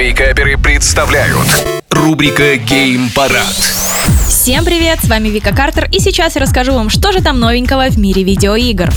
Вейкаперы представляют рубрика Гейм Парад. Всем привет, с вами Вика Картер, и сейчас я расскажу вам, что же там новенького в мире видеоигр.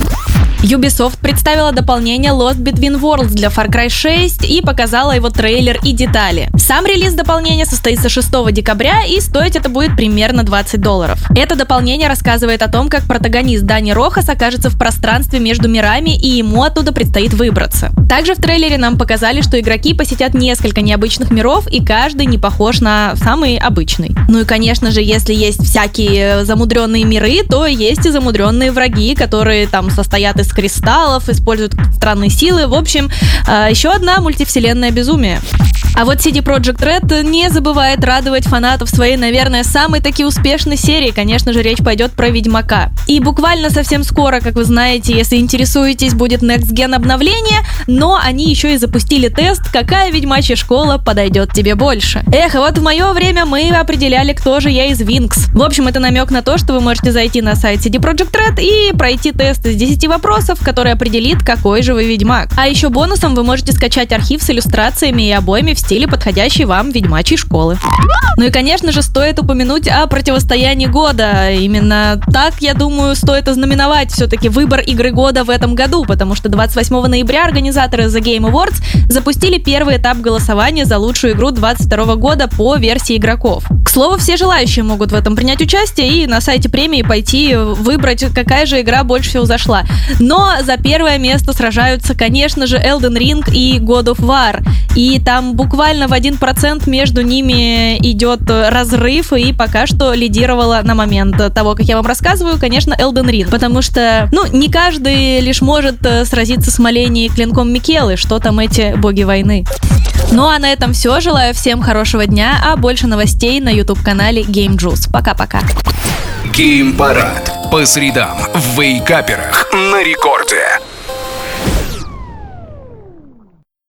Ubisoft представила дополнение Lost Between Worlds для Far Cry 6 и показала его трейлер и детали. Сам релиз дополнения состоится 6 декабря и стоить это будет примерно 20 долларов. Это дополнение рассказывает о том, как протагонист Дани Рохас окажется в пространстве между мирами и ему оттуда предстоит выбраться. Также в трейлере нам показали, что игроки посетят несколько необычных миров и каждый не похож на самый обычный. Ну и конечно же, если есть всякие замудренные миры, то есть и замудренные враги, которые там состоят из кристаллов, используют странные силы. В общем, а, еще одна мультивселенная безумие. А вот CD Projekt Red не забывает радовать фанатов своей, наверное, самой таки успешной серии. Конечно же, речь пойдет про Ведьмака. И буквально совсем скоро, как вы знаете, если интересуетесь, будет Next Gen обновление, но они еще и запустили тест, какая ведьмачья школа подойдет тебе больше. Эх, вот в мое время мы определяли, кто же я из Винкс. В общем, это намек на то, что вы можете зайти на сайт CD Projekt Red и пройти тест из 10 вопросов, который определит, какой же вы ведьмак. А еще бонусом вы можете скачать архив с иллюстрациями и обоями в стиле подходящей вам ведьмачьей школы. Ну и, конечно же, стоит упомянуть о противостоянии года. Именно так, я думаю, стоит ознаменовать все-таки выбор игры года в этом году, потому что 28 ноября организаторы The Game Awards запустили первый этап голосования за лучшую игру 2022 года по версии игроков. Слову, все желающие могут в этом принять участие и на сайте премии пойти выбрать, какая же игра больше всего зашла. Но за первое место сражаются, конечно же, Elden Ring и God of War. И там буквально в 1% между ними идет разрыв, и пока что лидировала на момент того, как я вам рассказываю, конечно, Elden Ring. Потому что, ну, не каждый лишь может э, сразиться с Малени клинком Микелы, что там эти боги войны. Ну а на этом все. Желаю всем хорошего дня, а больше новостей на YouTube-канале Game Juice. Пока-пока. Гейм Парад. По средам в Вейкаперах на рекорде.